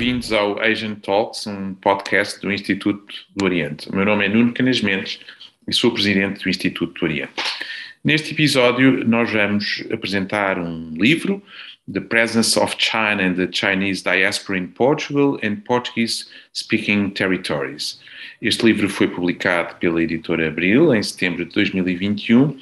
bem-vindos ao Asian Talks, um podcast do Instituto do Oriente. O meu nome é Nuno Canas Mendes e sou presidente do Instituto do Oriente. Neste episódio, nós vamos apresentar um livro, The Presence of China and the Chinese Diaspora in Portugal and Portuguese-Speaking Territories. Este livro foi publicado pela editora Abril em setembro de 2021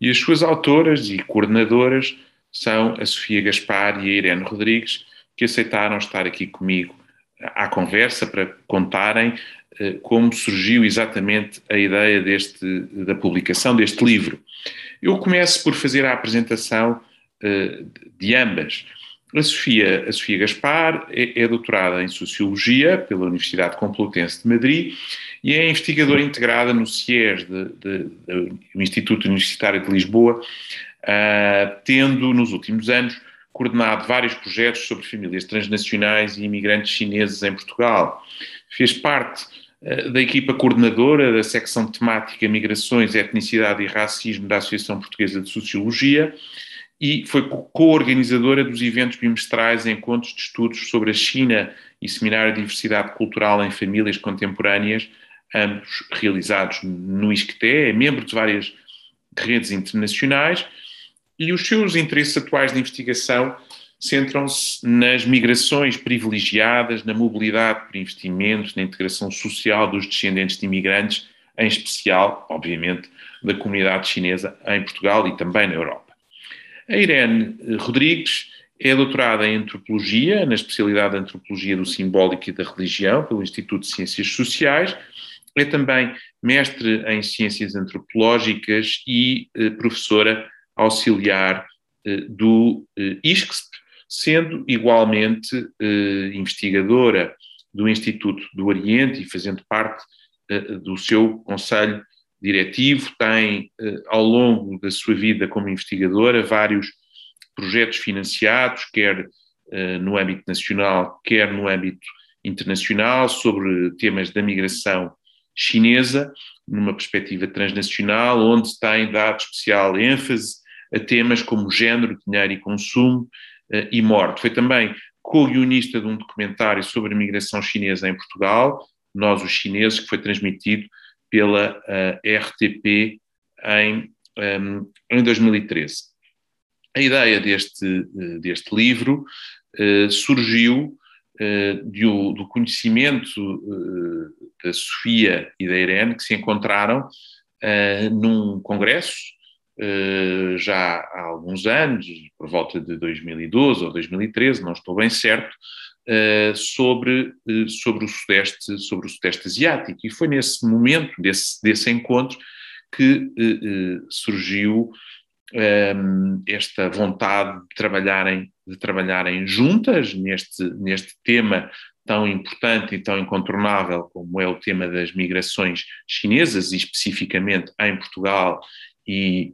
e as suas autoras e coordenadoras são a Sofia Gaspar e a Irene Rodrigues, que aceitaram estar aqui comigo à conversa para contarem eh, como surgiu exatamente a ideia deste, da publicação deste livro. Eu começo por fazer a apresentação uh, de ambas. A Sofia, a Sofia Gaspar é, é, doutorada em Sociologia pela Universidade Complutense de Madrid e é investigadora integrada no CIES, do Instituto Universitário de Lisboa, uh, tendo nos últimos anos coordenado vários projetos sobre famílias transnacionais e imigrantes chineses em Portugal. Fez parte uh, da equipa coordenadora da secção temática Migrações, Etnicidade e Racismo da Associação Portuguesa de Sociologia e foi co-organizadora dos eventos bimestrais Encontros de Estudos sobre a China e Seminário de Diversidade Cultural em Famílias Contemporâneas, ambos realizados no ISCTE, é membro de várias redes internacionais e os seus interesses atuais de investigação centram-se nas migrações privilegiadas, na mobilidade por investimentos, na integração social dos descendentes de imigrantes, em especial, obviamente, da comunidade chinesa em Portugal e também na Europa. A Irene Rodrigues é doutorada em Antropologia, na especialidade de Antropologia do Simbólico e da Religião, pelo Instituto de Ciências Sociais. É também mestre em Ciências Antropológicas e eh, professora auxiliar eh, do eh, ISCSP, sendo igualmente eh, investigadora do Instituto do Oriente e fazendo parte do seu conselho diretivo, tem, ao longo da sua vida como investigadora, vários projetos financiados, quer no âmbito nacional, quer no âmbito internacional, sobre temas da migração chinesa, numa perspectiva transnacional, onde tem dado especial ênfase a temas como género, dinheiro e consumo eh, e morte. Foi também co-guionista de um documentário sobre a migração chinesa em Portugal, Nós os Chineses, que foi transmitido pela uh, RTP em, um, em 2013. A ideia deste, uh, deste livro uh, surgiu do, do, conhecimento da Sofia e da Irene, que se encontraram num congresso já há alguns anos, por volta de 2012 ou 2013, não estou bem certo, uh, sobre, uh, sobre, o sudeste, sobre o Sudeste Asiático. E foi nesse momento, desse, desse encontro, que surgiu ehm, esta vontade de trabalharem, de trabalharem juntas neste, neste tema tão importante e tão incontornável como é o tema das migrações chinesas, e especificamente em Portugal e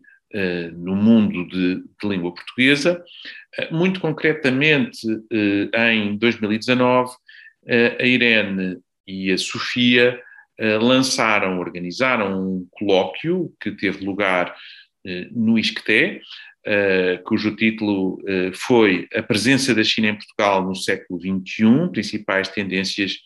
no mundo de, de língua portuguesa. Uh, muito concretamente, uh, em 2019, a Irene e a Sofia lançaram, organizaram um colóquio que teve lugar no Uh, cujo título foi A Presença da China em Portugal no século XXI, principais tendências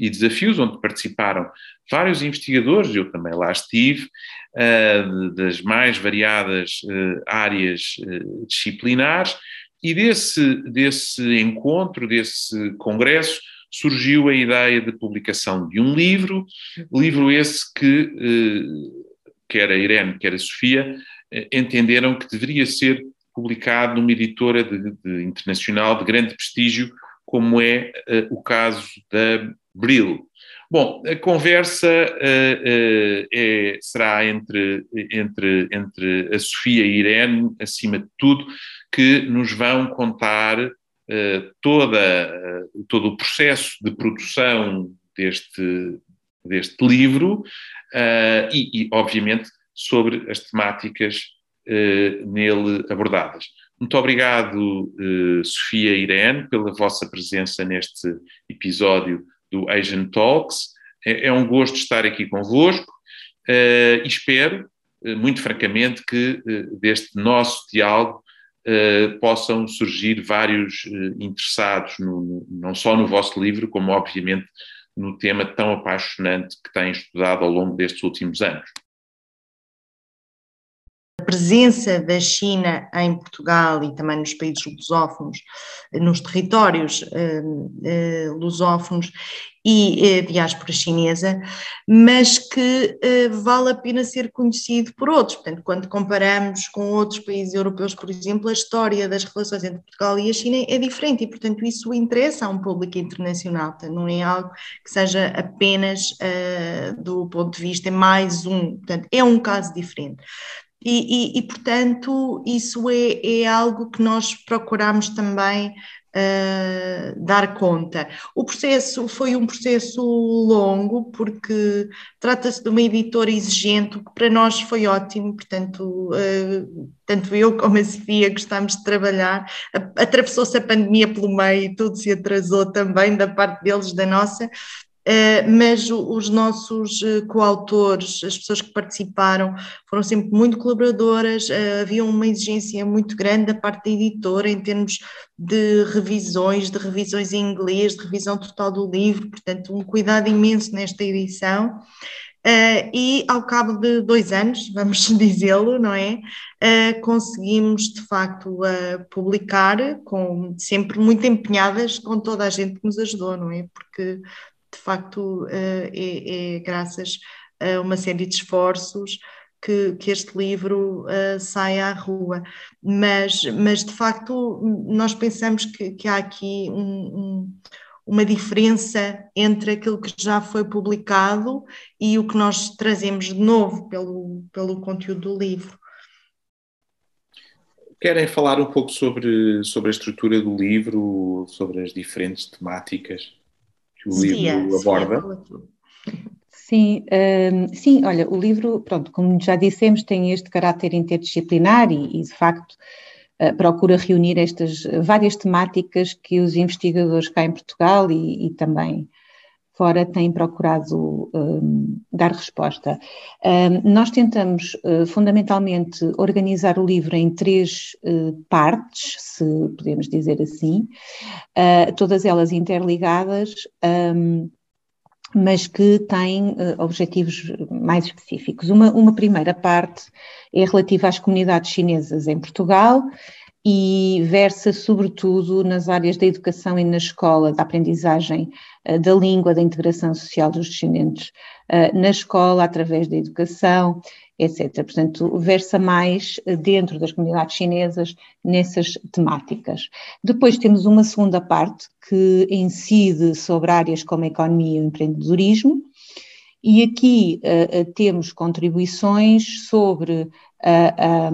e desafios, onde participaram vários investigadores, eu também lá estive, uh, das mais variadas uh, áreas uh, disciplinares, e desse, desse encontro, desse congresso, surgiu a ideia de publicação de um livro, livro esse que quer a Irene, quer a Sofia, entenderam que deveria ser publicado numa editora de, de internacional de grande prestígio, como é o caso da Brill. Bom, a conversa uh, uh, é, será entre, entre, entre a Sofia e a Irene, acima de tudo, que nos vão contar uh, toda, todo o processo de produção deste, deste livro e, e, obviamente, sobre as temáticas nele abordadas. Muito obrigado, Sofia e Irene, pela vossa presença neste episódio do Asian Talks. É, é um gosto estar aqui convosco uh, e espero, uh, muito francamente, que uh, deste nosso diálogo uh, possam surgir vários uh, interessados, no, no, não só no vosso livro, como obviamente no tema tão apaixonante que têm estudado ao longo destes últimos anos presença da China em Portugal e também nos países lusófonos, nos territórios uh, uh, lusófonos e uh, diáspora chinesa, mas que uh, vale a pena ser conhecido por outros. Portanto, quando comparamos com outros países europeus, por exemplo, a história das relações entre Portugal e a China é diferente e, portanto, isso interessa a um público internacional. Portanto, não é algo que seja apenas uh, do ponto de vista mais um. Portanto, é um caso diferente. E, e, e, portanto, isso é, é, algo que nós procuramos também uh, dar conta. O processo foi um processo longo, porque trata-se de uma editora exigente, o que para nós foi ótimo, portanto, uh, tanto eu como a Sofia gostámos de trabalhar. Atravessou-se a pandemia pelo meio e tudo se atrasou também da parte deles, da nossa, mas os nossos uh, coautores, as pessoas que participaram, foram sempre muito colaboradoras, uh, havia uma exigência muito grande da parte da editora em termos de revisões, de revisões em inglês, de revisão total do livro, portanto, um cuidado imenso nesta edição. Uh, e ao cabo de dois anos, vamos dizê-lo, não é? Uh, conseguimos de facto uh, publicar, com, sempre muito empenhadas com toda a gente que nos ajudou, não é? Porque de facto eh, é, é graças a uma série de esforços que, que, este livro uh, à rua. Mas, mas, de facto, nós pensamos que, que há aqui um, um, uma diferença entre aquilo que já foi publicado e o que nós trazemos de novo pelo, pelo conteúdo do livro. Querem falar um pouco sobre, sobre a estrutura do livro, sobre as diferentes temáticas? Que o livro aborda. Sim, um, sim, olha, o livro, pronto, como já dissemos, tem este caráter interdisciplinar e, e de facto, uh, procura reunir estas várias temáticas que os investigadores cá em Portugal e, e também fora têm procurado um, dar resposta. Um, nós tentamos uh, fundamentalmente organizar o livro em três uh, partes, se podemos dizer assim, uh, todas elas interligadas. Um, mas que têm uh, objetivos mais específicos. Uma, uma primeira parte é relativa às comunidades chinesas em Portugal e versa sobretudo nas áreas da educação e na escola, da aprendizagem uh, da língua, da integração social dos descendentes uh, na escola, através da educação, etc. Portanto, versa mais uh, dentro das comunidades chinesas nessas temáticas. Depois temos uma segunda parte que incide sobre áreas como a economia e o empreendedorismo, e aqui temos contribuições sobre a,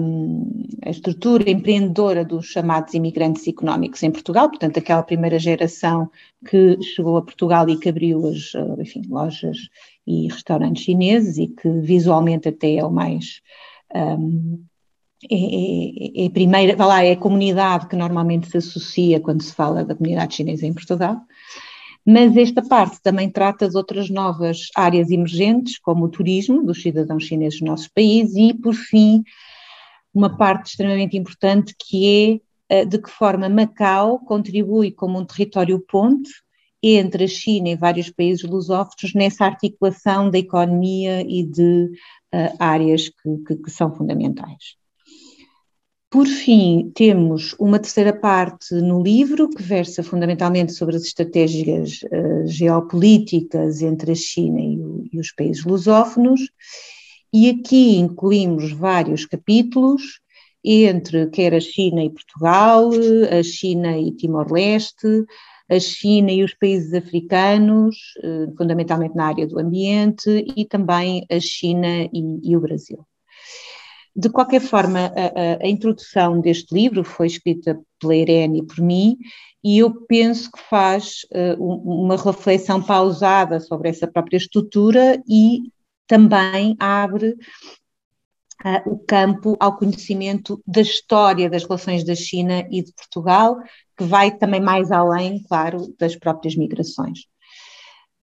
a, estrutura empreendedora dos chamados imigrantes económicos em Portugal, portanto, aquela primeira geração que chegou a Portugal e que abriu as enfim, lojas e restaurantes chineses e que visualmente até é o mais. Um, é, é, é, a primeira, vai lá, é a comunidade que normalmente se associa quando se fala da comunidade chinesa em Portugal. Mas esta parte também trata de outras novas áreas emergentes, como o turismo dos cidadãos chineses no nosso país e, por fim, uma parte extremamente importante que é eh, de que forma Macau contribui como um território ponte entre a China e vários países lusófonos nessa articulação da economia e de uh, áreas que, que, que são fundamentais. Por fim, temos uma terceira parte no livro que versa fundamentalmente sobre as estratégias uh, geopolíticas entre a China e, o, e, os países lusófonos, e aqui incluímos vários capítulos entre quer a China e Portugal, a China e Timor-Leste, a China e os países africanos, uh, fundamentalmente na área do ambiente, e também a China e, e o Brasil. De qualquer forma, a, a, introdução deste livro foi escrita pela Irene e por mim, e eu penso que faz uh, uma reflexão pausada sobre essa própria estrutura e também abre uh, o campo ao conhecimento da história das relações da China e de Portugal, que vai também mais além, claro, das próprias migrações.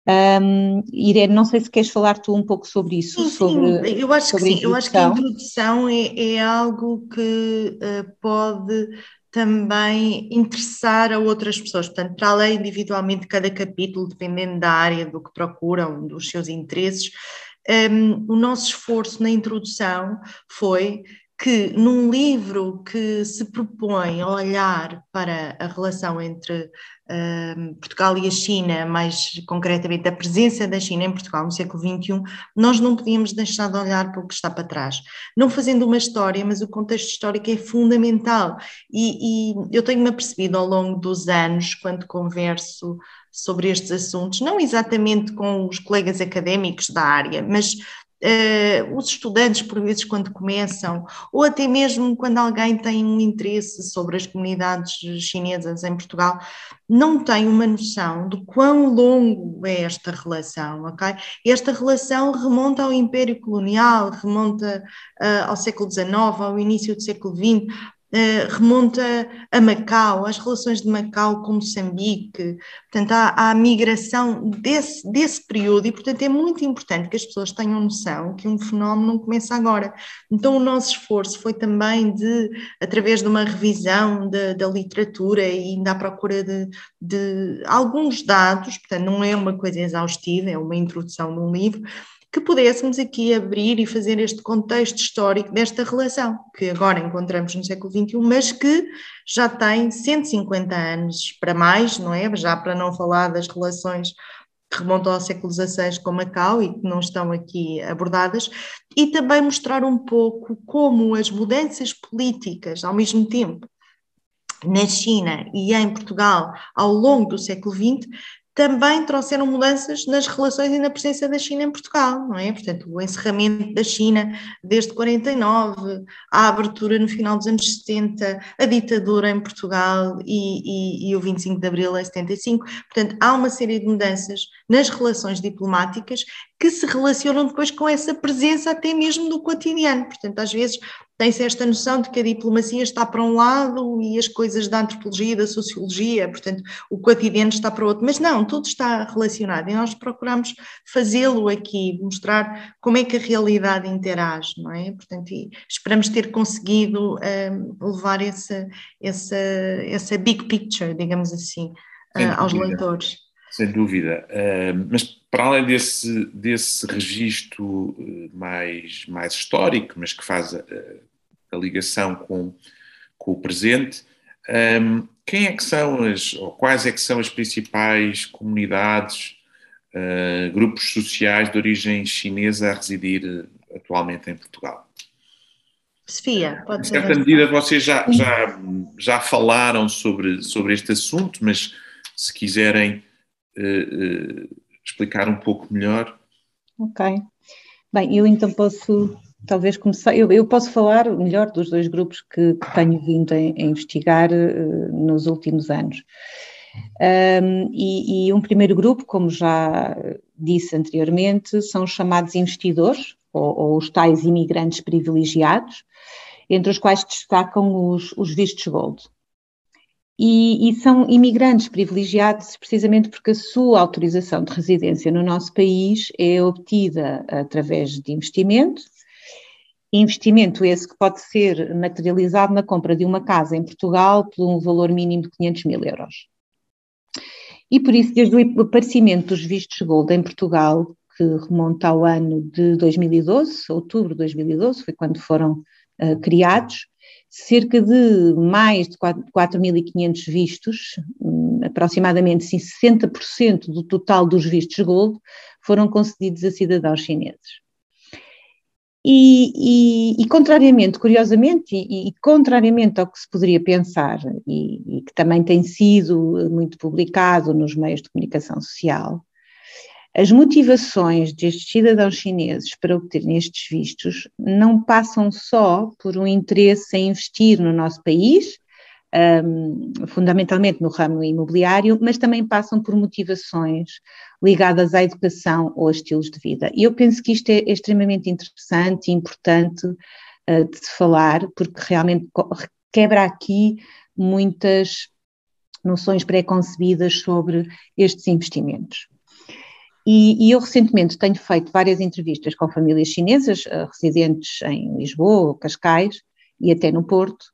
Um, Irene, não sei se queres falar tu um pouco sobre isso. Sim, sobre, sim. eu acho que sim, eu acho que a introdução é, é algo que uh, pode também interessar a outras pessoas, portanto, para além individualmente cada capítulo, dependendo da área do que procuram, dos seus interesses, um, o nosso esforço na introdução foi que num livro que se propõe a olhar para a relação entre Portugal e a China, mais concretamente a presença da China em Portugal no século XXI, nós não podíamos deixar de olhar para o que está para trás. Não fazendo uma história, mas o contexto histórico é fundamental. E, e eu tenho-me apercebido ao longo dos anos, quando converso sobre estes assuntos, não exatamente com os colegas académicos da área, mas uh, os estudantes, por vezes, quando começam, ou até mesmo quando alguém tem um interesse sobre as comunidades chinesas em Portugal, não tem uma noção de quão longo é esta relação, ok? Esta relação remonta ao Império Colonial, remonta uh, ao século XIX, ao início do século XX, remonta a Macau, as relações de Macau com Moçambique, portanto, há, há, a migração desse, desse período e, portanto, é muito importante que as pessoas tenham noção que um fenómeno não começa agora. Então, o nosso esforço foi também de, através de uma revisão da, da literatura e ainda à procura de, de alguns dados, portanto, não é uma coisa exaustiva, é uma introdução num livro, que pudéssemos aqui abrir e fazer este contexto histórico desta relação, que agora encontramos no século XXI, mas que já tem 150 anos para mais, não é? Já para não falar das relações que remontam ao século XVI com Macau e que não estão aqui abordadas, e também mostrar um pouco como as mudanças políticas, ao mesmo tempo, na China e em Portugal ao longo do século XX também trouxeram mudanças nas relações e na presença da China em Portugal, não é? Portanto, o encerramento da China desde 49, a abertura no final dos anos 70, a ditadura em Portugal e, e, e o 25 de Abril em 75. Portanto, há uma série de mudanças nas relações diplomáticas que se relacionam depois com essa presença até mesmo do cotidiano. Portanto, às vezes tem-se esta noção de que a diplomacia está para um lado e as coisas da antropologia, da sociologia, portanto, o cotidiano está para outro, mas não, tudo está relacionado e nós procuramos fazê-lo aqui, mostrar como é que a realidade interage, não é? Portanto, esperamos ter conseguido um, levar essa, essa, essa big picture, digamos assim, uh, aos leitores. Sem dúvida, uh, mas para além desse, desse registro eh, mais, mais histórico, mas que faz a, a ligação com, com o presente, um, quem é que são as, ou quais é que são as principais comunidades, uh, grupos sociais de origem chinesa a residir eh, atualmente em Portugal? Sofia, pode ser. Em certa medida, vocês já, já, já falaram sobre, sobre este assunto, mas se quiserem uh, explicar um pouco melhor. Ok. Bem, eu então posso talvez começar. Eu, eu, posso falar melhor dos dois grupos que, que tenho vindo a, a investigar uh, nos últimos anos. Um, e, e, um primeiro grupo, como já disse anteriormente, são os chamados investidores, ou, ou os tais imigrantes privilegiados, entre os quais destacam os, os vistos gold. E, e, são imigrantes privilegiados precisamente porque a sua autorização de residência no nosso país é obtida através de investimento, investimento esse que pode ser materializado na compra de uma casa em Portugal por um valor mínimo de 500 mil euros. E por isso, desde o aparecimento dos vistos Gold em Portugal, que remonta ao ano de 2012, outubro de 2012, foi quando foram uh, criados, cerca de mais de 4.500 vistos, hum, aproximadamente 60% do total dos vistos Gold, foram concedidos a cidadãos chineses. E, e, e, contrariamente, curiosamente, e, e, contrariamente ao que se poderia pensar, e, que também tem sido muito publicado nos meios de comunicação social, as motivações destes cidadãos chineses para obterem estes vistos não passam só por um interesse em investir no nosso país, um, fundamentalmente no ramo imobiliário, mas também passam por motivações ligadas à educação ou a estilos de vida. E eu penso que isto é extremamente interessante e importante uh, de se falar, porque realmente quebra aqui muitas noções pré-concebidas sobre estes investimentos. E, e, eu recentemente tenho feito várias entrevistas com famílias chinesas uh, residentes em Lisboa, Cascais e até no Porto,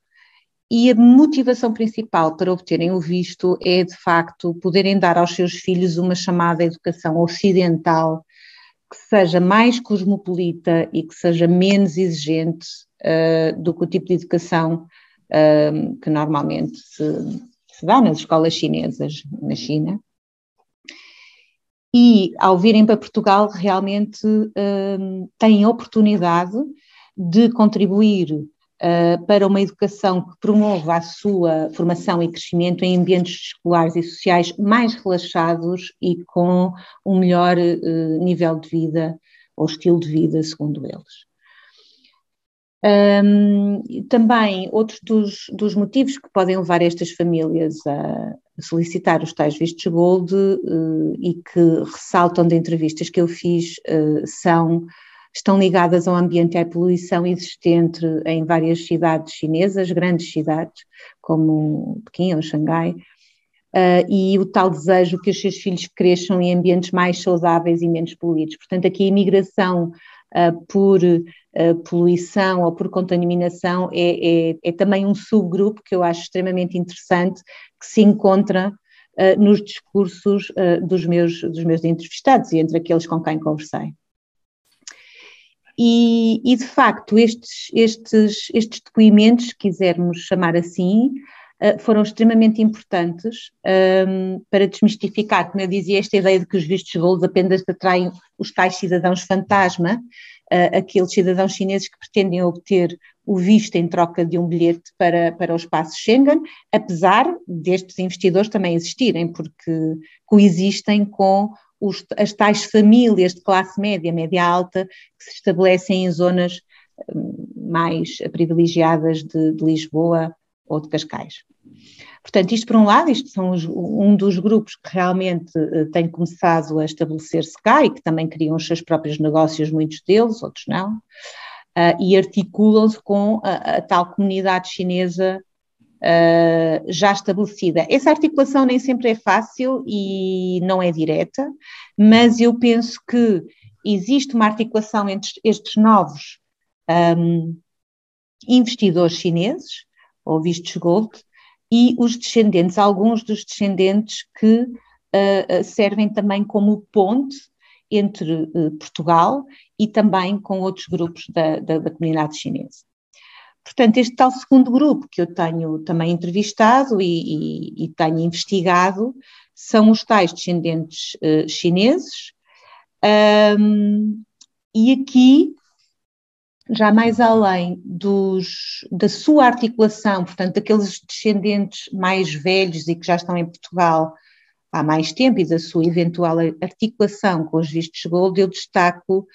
e a motivação principal para obterem o visto é, de facto, poderem dar aos seus filhos uma chamada educação ocidental que seja mais cosmopolita e que seja menos exigente uh, do que o tipo de educação uh, que normalmente se, se, dá nas escolas chinesas na China. E, ao virem para Portugal, realmente uh, têm a oportunidade de contribuir uh, para uma educação que promova a sua formação e crescimento em ambientes escolares e sociais mais relaxados e com um melhor uh, nível de vida ou estilo de vida, segundo eles. Um, também outros dos, dos, motivos que podem levar estas famílias a solicitar os tais vistos gold uh, e que ressaltam de entrevistas que eu fiz uh, são estão ligadas ao ambiente e à poluição existente em várias cidades chinesas, grandes cidades, como Pequim ou Xangai, uh, e o tal desejo que os seus filhos cresçam em ambientes mais saudáveis e menos poluídos. Portanto, aqui a imigração uh, por uh, poluição ou por contaminação é, é, é, também um subgrupo que eu acho extremamente interessante, que se encontra nos discursos dos, meus, dos meus entrevistados e entre aqueles com quem conversei. E, e, de facto, estes, estes, estes depoimentos, se quisermos chamar assim, uh, foram extremamente importantes um, para desmistificar, como eu dizia, esta ideia de que os vistos gold apenas atraem os tais cidadãos fantasma, uh, aqueles cidadãos chineses que pretendem obter o visto em troca de um bilhete para, para o espaço Schengen, apesar destes investidores também existirem, porque coexistem com os, as tais famílias de classe média, média alta, que se estabelecem em zonas hum, mais privilegiadas de, de Lisboa ou de Cascais. Portanto, isto por um lado, isto são os, um dos grupos que realmente uh, tem começado a estabelecer-se cá e que também criam os seus próprios negócios, muitos deles, outros não, uh, e articulam-se com a, a, tal comunidade chinesa uh, já estabelecida. Essa articulação nem sempre é fácil e não é direta, mas eu penso que existe uma articulação entre estes novos um, investidores chineses, ou vistos gold, e os descendentes, alguns dos descendentes que uh, servem também como ponte entre uh, Portugal e também com outros grupos da, da, da comunidade chinesa. Portanto, este tal segundo grupo que eu tenho também entrevistado e, e, e tenho investigado são os tais descendentes uh, chineses. Um, e aqui, já mais além dos, da sua articulação, portanto, daqueles descendentes mais velhos e que já estão em Portugal há mais tempo e da sua eventual articulação com os vistos gold, eu destaco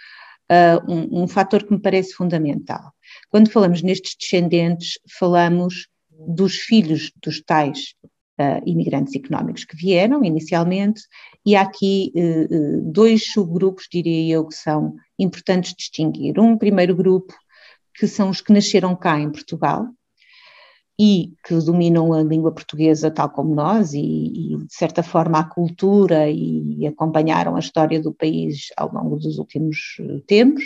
uh, um, um fator que me parece fundamental. Quando falamos nestes descendentes, falamos dos filhos dos tais uh, imigrantes económicos que vieram inicialmente, e há aqui uh, dois subgrupos, diria eu, que são importantes distinguir. Um primeiro grupo, que são os que nasceram cá em Portugal, e que dominam a língua portuguesa tal como nós e, e, de certa forma a cultura e acompanharam a história do país ao longo dos últimos tempos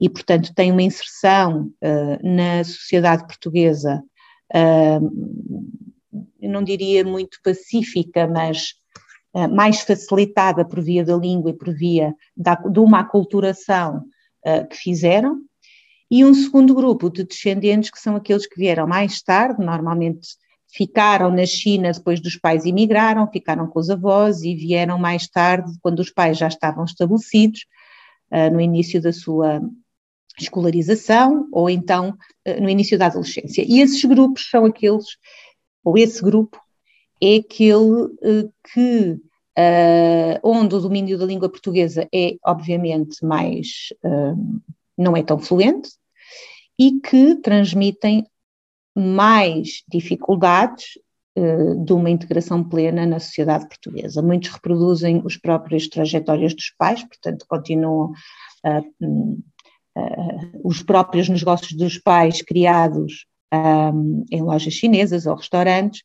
e, portanto, tem uma inserção uh, na sociedade portuguesa, eu não diria muito pacífica, mas uh, mais facilitada por via da língua e por via da, de uma aculturação que fizeram, e um segundo grupo de descendentes que são aqueles que vieram mais tarde, normalmente ficaram na China depois dos pais emigraram, ficaram com os avós e vieram mais tarde, quando os pais já estavam estabelecidos, uh, no início da sua escolarização ou então eh, no início da adolescência. E esses grupos são aqueles, ou esse grupo é aquele eh, que, uh, onde o domínio da língua portuguesa é obviamente mais, uh, não é tão fluente, e que transmitem mais dificuldades uh, de uma integração plena na sociedade portuguesa. Muitos reproduzem os próprios trajetórias dos pais, portanto continuam uh, os próprios negócios dos pais criados um, em lojas chinesas ou restaurantes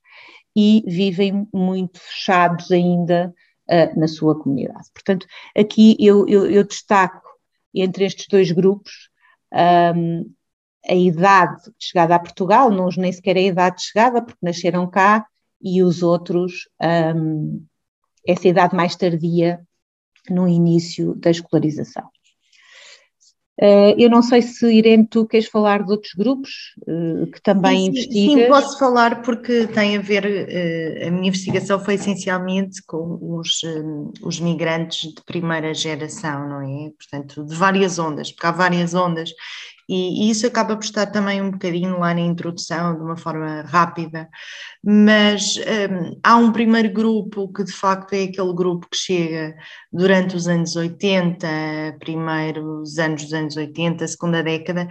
e vivem muito fechados ainda uh, na sua comunidade. Portanto, aqui eu, eu, eu destaco entre estes dois grupos um, a idade de chegada a Portugal, não nem sequer a idade de chegada, porque nasceram cá, e os outros, um, essa idade mais tardia no início da escolarização. Uh, eu não sei se, Irene, tu queres falar de outros grupos uh, que também sim, investigas? Sim, posso falar porque tem a ver, uh, a minha investigação foi essencialmente com os, os migrantes de primeira geração, não é? Portanto, de várias ondas, porque há várias ondas e, e, isso acaba por estar também um bocadinho lá na introdução, de uma forma rápida, mas um, há um primeiro grupo que de facto é aquele grupo que chega durante os anos 80, primeiros anos dos anos 80, segunda década,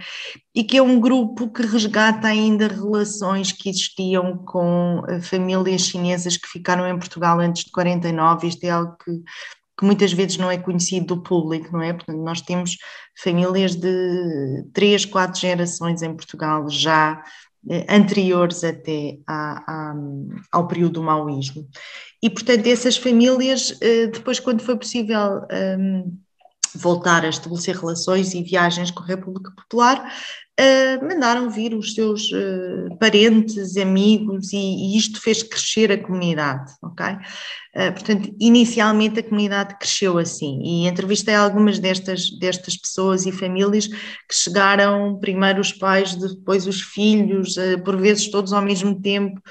e que é um grupo que resgata ainda relações que existiam com eh, famílias chinesas que ficaram em Portugal antes de 49, isto é algo que que muitas vezes não é conhecido do público, não é? Portanto, nós temos famílias de três, quatro gerações em Portugal já eh, anteriores até à, à, ao período do maoísmo. E, portanto, essas famílias, eh, depois, quando foi possível um, voltar a estabelecer relações e viagens com a República Popular, uh, mandaram vir os seus uh, parentes, amigos, e, e, isto fez crescer a comunidade, ok? Uh, portanto, inicialmente a comunidade cresceu assim, e entrevistei algumas destas, destas pessoas e famílias que chegaram primeiro os pais, depois os filhos, por vezes todos ao mesmo tempo,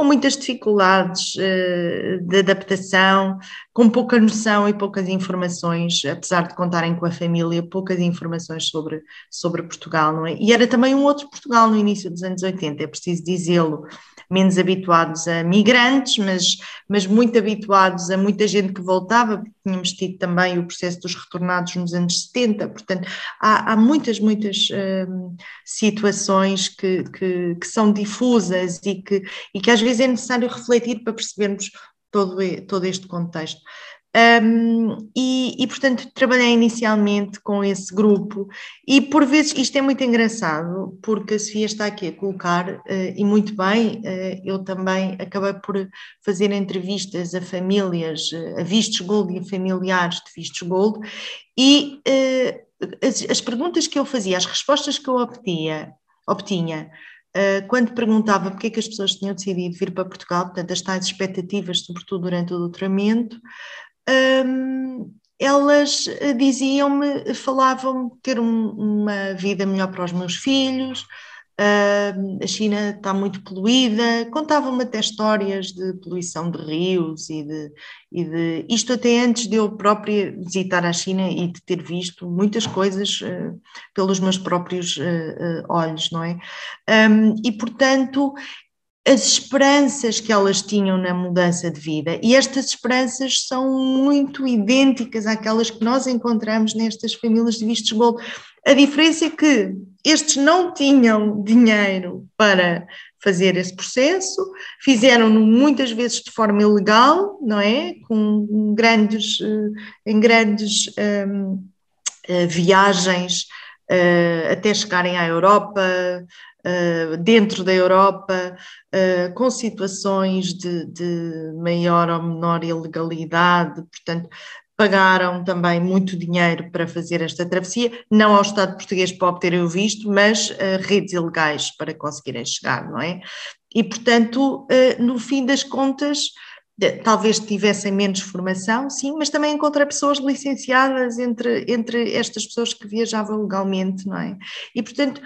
com muitas dificuldades uh, de adaptação, com pouca noção e poucas informações, apesar de contarem com a família, poucas informações sobre, sobre Portugal, não é? E era também um outro Portugal no início dos anos 80, é preciso dizê-lo menos habituados a migrantes, mas, mas muito habituados a muita gente que voltava, porque tínhamos tido também o processo dos retornados nos anos 70, portanto, há, há muitas, muitas hum, situações que, que, que, são difusas e que, e que às vezes é necessário refletir para percebermos todo, todo este contexto. Um, e, e, portanto, trabalhei inicialmente com esse grupo, e por vezes isto é muito engraçado, porque a Sofia está aqui a colocar, uh, e muito bem, uh, eu também acabei por fazer entrevistas a famílias, uh, a vistos gold e a familiares de vistos gold, e as, as, perguntas que eu fazia, as respostas que eu obtinha, obtinha quando perguntava porque é que as pessoas tinham decidido vir para Portugal, portanto, as tais expectativas, sobretudo durante o doutoramento, um, elas eh, diziam-me, falavam ter um, uma vida melhor para os meus filhos, uh, a China está muito poluída, contavam-me até histórias de poluição de rios e de, e de, Isto até antes de eu própria visitar a China e de ter visto muitas coisas uh, pelos meus próprios uh, olhos, não é? Um, e, portanto, as esperanças que elas tinham na mudança de vida. E estas esperanças são muito idênticas àquelas que nós encontramos nestas famílias de vistos gold. A diferença é que estes não tinham dinheiro para fazer esse processo, fizeram-no muitas vezes de forma ilegal, não é? Com grandes, eh, em grandes um, eh, viagens uh, até chegarem à Europa, uh, dentro da Europa, uh, com situações de, de maior ou menor ilegalidade, portanto, pagaram também muito dinheiro para fazer esta travessia, não ao Estado português para obterem o visto, mas uh, redes ilegais para conseguirem chegar, não é? E, portanto, no fim das contas, talvez tivessem menos formação, sim, mas também encontrei pessoas licenciadas entre, entre estas pessoas que viajavam legalmente, não é? E, portanto,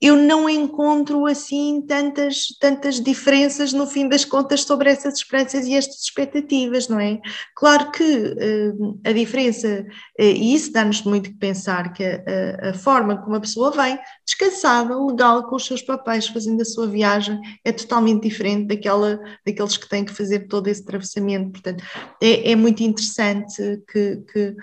eu não encontro assim tantas, tantas diferenças no fim das contas sobre essas esperanças e estas expectativas, não é? Claro que uh, a diferença, uh, e isso dá-nos muito que pensar, que a, a, forma como a pessoa vem, descansada, legal, com os seus papéis, fazendo a sua viagem, é totalmente diferente daquela, daqueles que têm que fazer todo esse atravessamento. Portanto, é, é muito interessante que, que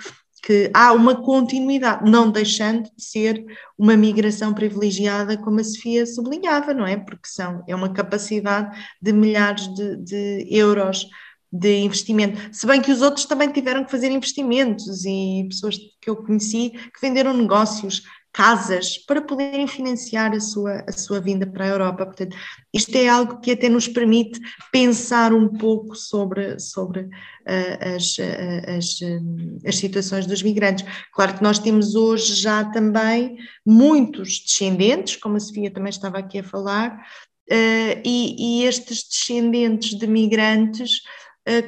que há uma continuidade, não deixando de ser uma migração privilegiada, como a Sofia sublinhava, não é? Porque são, é uma capacidade de milhares de, de euros de investimento. Se bem que os outros também tiveram que fazer investimentos e pessoas que eu conheci que venderam negócios casas para poderem financiar a sua, a sua vinda para a Europa. Portanto, isto é algo que até nos permite pensar um pouco sobre, sobre uh, as, uh, as, uh, as situações dos migrantes. Claro que nós temos hoje já também muitos descendentes, como a Sofia também estava aqui a falar, e, e estes descendentes de migrantes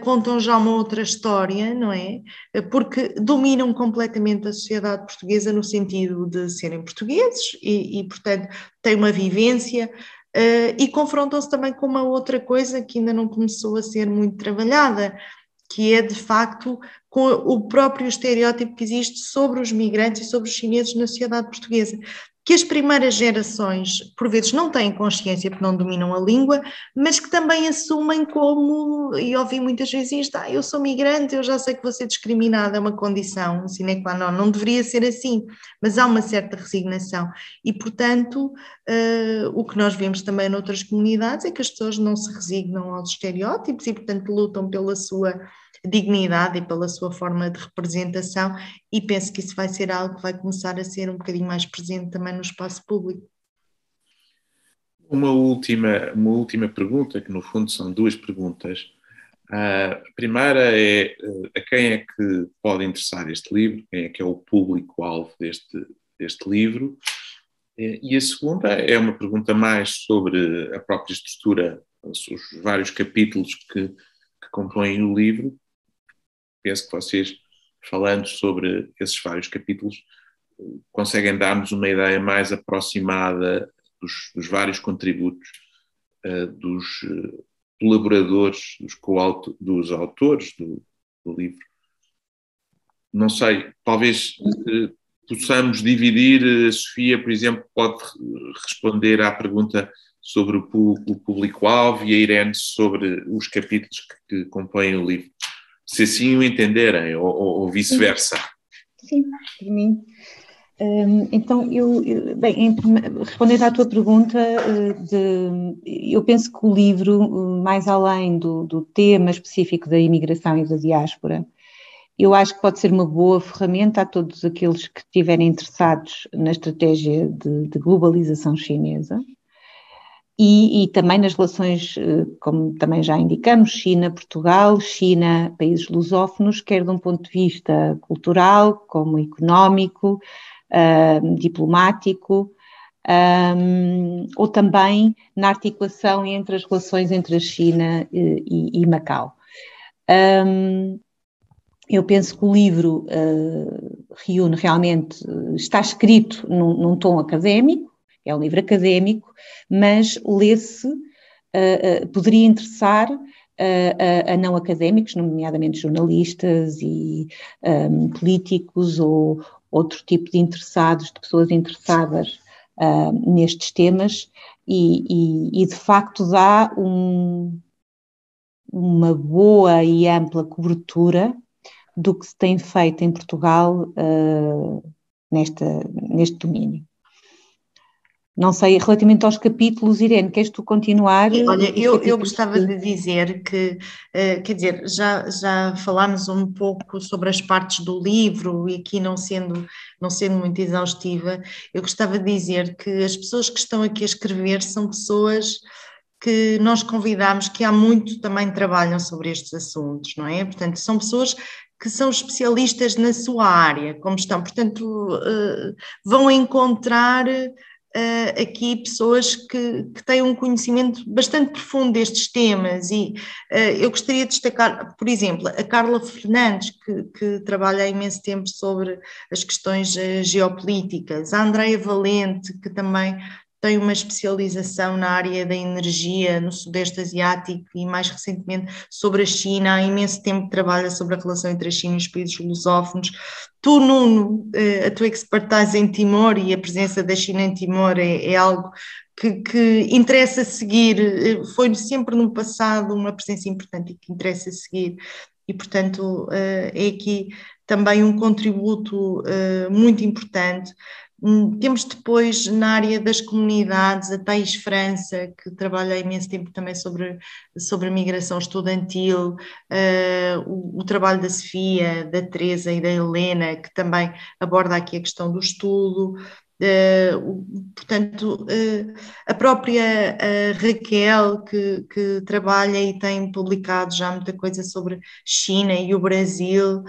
contam já uma outra história, não é? Eh, porque dominam completamente a sociedade portuguesa no sentido de serem portugueses e, e portanto, têm uma vivência uh, e confrontam-se também com uma outra coisa que ainda não começou a ser muito trabalhada, que é de facto com o próprio estereótipo que existe sobre os migrantes e sobre os chineses na sociedade portuguesa que as primeiras gerações, por vezes, não têm consciência porque não dominam a língua, mas que também assumem como, e ouvi muitas vezes isto, ah, eu sou migrante, eu já sei que vou ser discriminada, é uma condição, sine qua non, não deveria ser assim, mas há uma certa resignação. E, portanto, uh, o que nós vemos também noutras comunidades é que as pessoas não se resignam aos estereótipos e, portanto, lutam pela sua dignidade e pela sua forma de representação, e penso que isso vai ser algo que vai começar a ser um bocadinho mais presente também no espaço público. Uma última, uma última pergunta, que no fundo são duas perguntas. A primeira é a quem é que pode interessar este livro, quem é que é o público-alvo deste, deste livro. E a segunda é uma pergunta mais sobre a própria estrutura, os vários capítulos que, que compõem o livro, penso que vocês, falando sobre esses vários capítulos, conseguem dar-nos uma ideia mais aproximada dos, dos vários contributos uh, dos uh, colaboradores, dos, dos autores do, do, livro. Não sei, talvez uh, possamos dividir, a Sofia, por exemplo, pode responder à pergunta sobre o público-alvo e a Irene sobre os capítulos que, que compõem o livro se assim o entenderem, ou, ou vice-versa. Sim, por mim. Um, então, eu, bem, em, respondendo à tua pergunta, eh, de, eu penso que o livro, mais além do, do, tema específico da imigração e da diáspora, eu acho que pode ser uma boa ferramenta a todos aqueles que estiverem interessados na estratégia de, de globalização chinesa, e, e, também nas relações, eh, como também já indicamos, China-Portugal, China-países lusófonos, quer de um ponto de vista cultural, como económico, diplomático, um, ou também na articulação entre as relações entre a China e, e Macau. Um, eu penso que o livro uh, reúne realmente, está escrito num, num tom académico, é um livro académico, mas lê-se, uh, uh, poderia interessar a, a, não académicos, nomeadamente jornalistas e um, políticos ou outro tipo de interessados, de pessoas interessadas uh, nestes temas, e, e, e, de facto dá um, uma boa e ampla cobertura do que se tem feito em Portugal uh, nesta, neste domínio. Não sei, relativamente aos capítulos, Irene, queres tu continuar? Olha, eu, eu gostava de dizer que, uh, quer dizer, já, já falámos um pouco sobre as partes do livro e aqui não sendo, não sendo muito exaustiva, eu gostava de dizer que as pessoas que estão aqui a escrever são pessoas que nós convidamos que há muito também trabalham sobre estes assuntos, não é? Portanto, são pessoas que são especialistas na sua área, como estão, portanto, uh, vão encontrar uh, aqui pessoas que, que têm um conhecimento bastante profundo destes temas e uh, eu gostaria de destacar, por exemplo, a Carla Fernandes, que, que trabalha há imenso tempo sobre as questões uh, geopolíticas, a Andreia Valente, que também tem uma especialização na área da energia no Sudeste Asiático e mais recentemente sobre a China, há imenso tempo trabalha sobre a relação entre a China e os países lusófonos. Tu, Nuno, eh, a tua expertise em Timor e a presença da China em Timor é, é algo que, que, interessa seguir, eh, foi sempre no passado uma presença importante e que interessa seguir, e portanto eh, é aqui também um contributo muito importante temos depois na área das comunidades a Thais França, que trabalha há imenso tempo também sobre, sobre migração estudantil, uh, o, o, trabalho da Sofia, da Teresa e da Helena, que também aborda aqui a questão do estudo. Uh, portanto, uh, a própria Raquel, que, que, trabalha e tem publicado já muita coisa sobre China e o Brasil,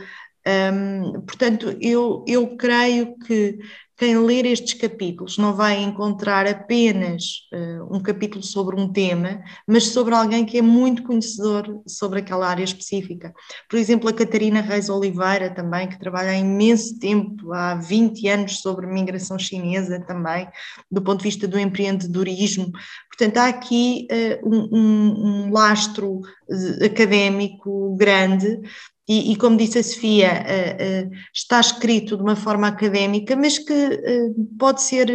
um, portanto, eu, eu creio que quem ler estes capítulos não vai encontrar apenas uh, um capítulo sobre um tema, mas sobre alguém que é muito conhecedor sobre aquela área específica. Por exemplo, a Catarina Reis Oliveira também, que trabalha há imenso tempo, há 20 anos, sobre migração chinesa também, do ponto de vista do empreendedorismo. Portanto, há aqui uh, um, um, um lastro uh, académico grande e, e, como disse a Sofia, uh, uh, está escrito de uma forma académica, mas que uh, pode ser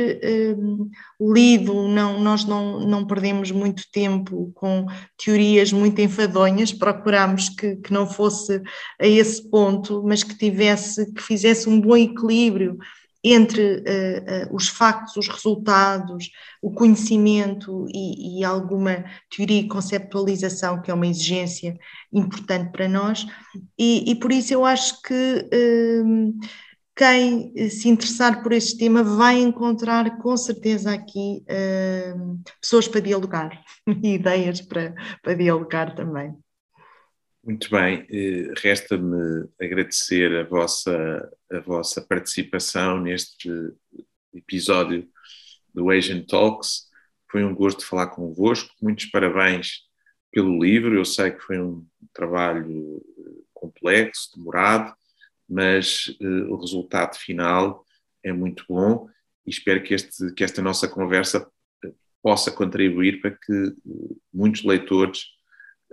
lido, não, nós não, não perdemos muito tempo com teorias muito enfadonhas, procuramos que, que não fosse a esse ponto, mas que tivesse, que fizesse um bom equilíbrio entre uh, uh, os factos, os resultados, o conhecimento e, e, alguma teoria e conceptualização, que é uma exigência importante para nós, e, e por isso eu acho que uh, quem se interessar por este tema vai encontrar com certeza aqui pessoas para dialogar e ideias para, para dialogar também. Muito bem, eh, resta-me agradecer a vossa, a vossa participação neste episódio do Asian Talks. Foi um gosto falar convosco. Muitos parabéns pelo livro. Eu sei que foi um trabalho eh, complexo, demorado, mas uh, o resultado final é muito bom e espero que, este, que esta nossa conversa possa contribuir para que muitos leitores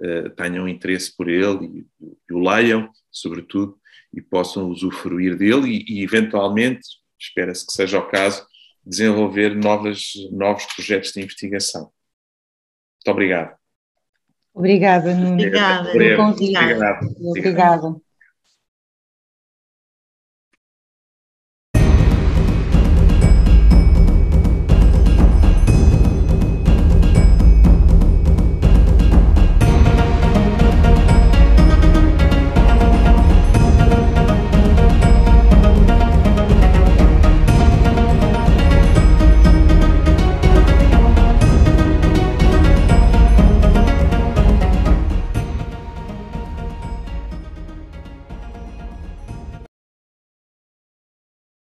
uh, tenham interesse por ele e, e, o leiam, sobretudo, e possam usufruir dele e, e eventualmente, espera-se que seja o caso, desenvolver novas, novos projetos de investigação. Muito obrigado. Obrigada, Nuno. Obrigada. Obrigada. Obrigada. Obrigada.